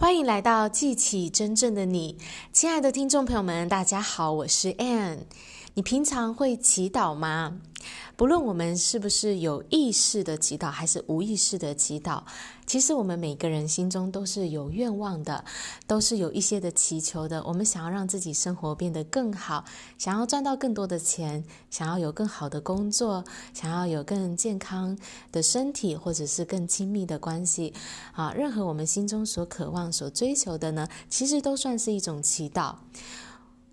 欢迎来到记起真正的你，亲爱的听众朋友们，大家好，我是 Anne。你平常会祈祷吗？不论我们是不是有意识的祈祷，还是无意识的祈祷，其实我们每个人心中都是有愿望的，都是有一些的祈求的。我们想要让自己生活变得更好，想要赚到更多的钱，想要有更好的工作，想要有更健康的身体，或者是更亲密的关系。啊，任何我们心中所渴望、所追求的呢，其实都算是一种祈祷。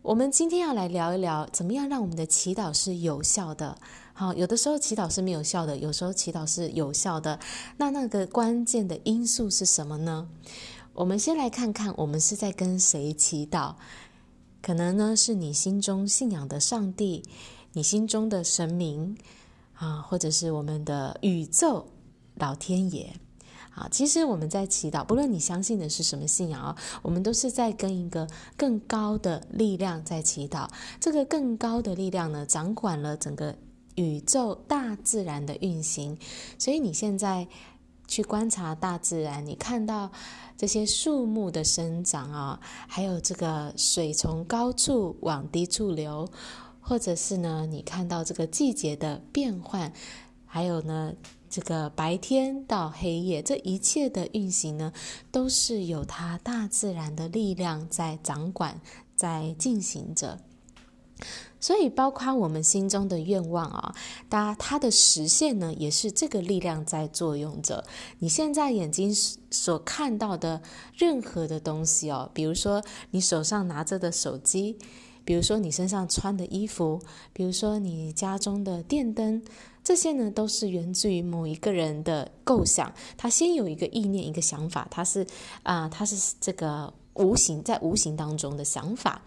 我们今天要来聊一聊，怎么样让我们的祈祷是有效的。好，有的时候祈祷是没有效的，有时候祈祷是有效的。那那个关键的因素是什么呢？我们先来看看，我们是在跟谁祈祷？可能呢是你心中信仰的上帝，你心中的神明啊，或者是我们的宇宙老天爷。啊，其实我们在祈祷，不论你相信的是什么信仰啊，我们都是在跟一个更高的力量在祈祷。这个更高的力量呢，掌管了整个。宇宙大自然的运行，所以你现在去观察大自然，你看到这些树木的生长啊，还有这个水从高处往低处流，或者是呢，你看到这个季节的变换，还有呢，这个白天到黑夜，这一切的运行呢，都是有它大自然的力量在掌管，在进行着。所以，包括我们心中的愿望啊，它它的实现呢，也是这个力量在作用着。你现在眼睛所看到的任何的东西哦，比如说你手上拿着的手机，比如说你身上穿的衣服，比如说你家中的电灯，这些呢，都是源自于某一个人的构想。他先有一个意念，一个想法，他是啊，他是这个无形在无形当中的想法。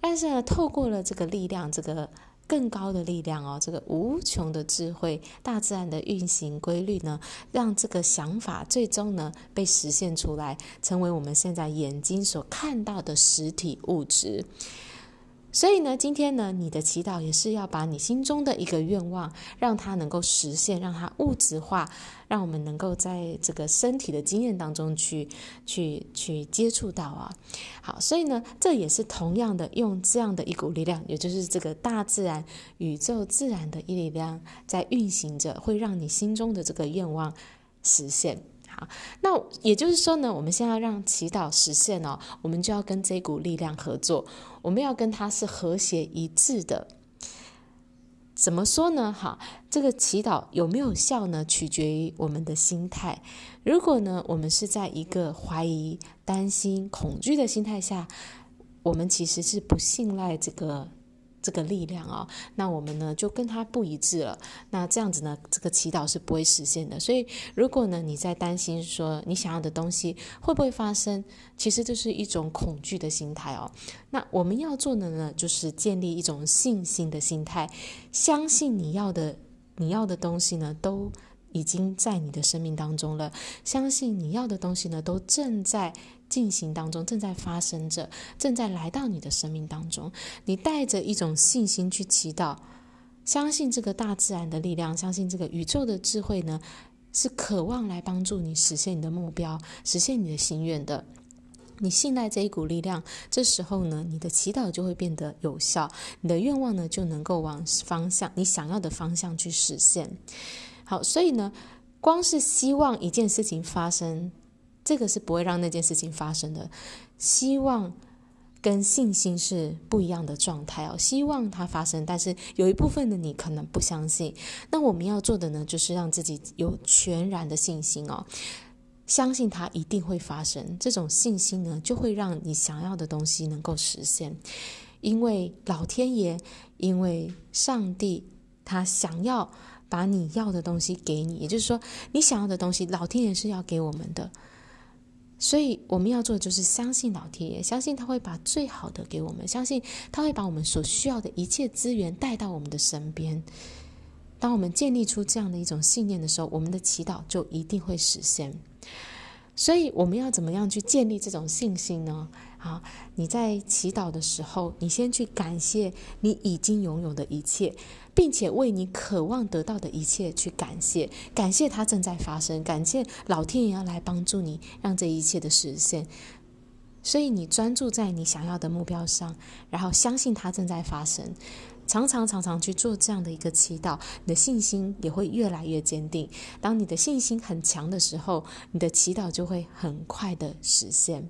但是呢，透过了这个力量，这个更高的力量哦，这个无穷的智慧，大自然的运行规律呢，让这个想法最终呢被实现出来，成为我们现在眼睛所看到的实体物质。所以呢，今天呢，你的祈祷也是要把你心中的一个愿望，让它能够实现，让它物质化，让我们能够在这个身体的经验当中去、去、去接触到啊。好，所以呢，这也是同样的，用这样的一股力量，也就是这个大自然、宇宙自然的一力量在运行着，会让你心中的这个愿望实现。好，那也就是说呢，我们现在要让祈祷实现哦，我们就要跟这股力量合作，我们要跟它是和谐一致的。怎么说呢？哈，这个祈祷有没有效呢？取决于我们的心态。如果呢，我们是在一个怀疑、担心、恐惧的心态下，我们其实是不信赖这个。这个力量啊、哦，那我们呢就跟他不一致了。那这样子呢，这个祈祷是不会实现的。所以，如果呢你在担心说你想要的东西会不会发生，其实这是一种恐惧的心态哦。那我们要做的呢，就是建立一种信心的心态，相信你要的你要的东西呢都已经在你的生命当中了，相信你要的东西呢都正在。进行当中，正在发生着，正在来到你的生命当中。你带着一种信心去祈祷，相信这个大自然的力量，相信这个宇宙的智慧呢，是渴望来帮助你实现你的目标，实现你的心愿的。你信赖这一股力量，这时候呢，你的祈祷就会变得有效，你的愿望呢就能够往方向，你想要的方向去实现。好，所以呢，光是希望一件事情发生。这个是不会让那件事情发生的。希望跟信心是不一样的状态哦。希望它发生，但是有一部分的你可能不相信。那我们要做的呢，就是让自己有全然的信心哦，相信它一定会发生。这种信心呢，就会让你想要的东西能够实现。因为老天爷，因为上帝，他想要把你要的东西给你，也就是说，你想要的东西，老天爷是要给我们的。所以我们要做的就是相信老天爷，相信他会把最好的给我们，相信他会把我们所需要的一切资源带到我们的身边。当我们建立出这样的一种信念的时候，我们的祈祷就一定会实现。所以我们要怎么样去建立这种信心呢？好，你在祈祷的时候，你先去感谢你已经拥有的一切，并且为你渴望得到的一切去感谢，感谢它正在发生，感谢老天爷要来帮助你，让这一切的实现。所以你专注在你想要的目标上，然后相信它正在发生，常常常常去做这样的一个祈祷，你的信心也会越来越坚定。当你的信心很强的时候，你的祈祷就会很快的实现。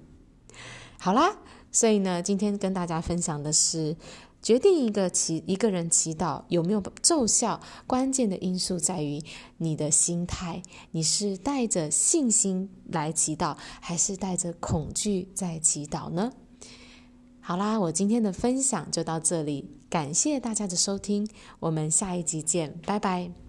好啦，所以呢，今天跟大家分享的是，决定一个祈一个人祈祷有没有奏效，关键的因素在于你的心态，你是带着信心来祈祷，还是带着恐惧在祈祷呢？好啦，我今天的分享就到这里，感谢大家的收听，我们下一集见，拜拜。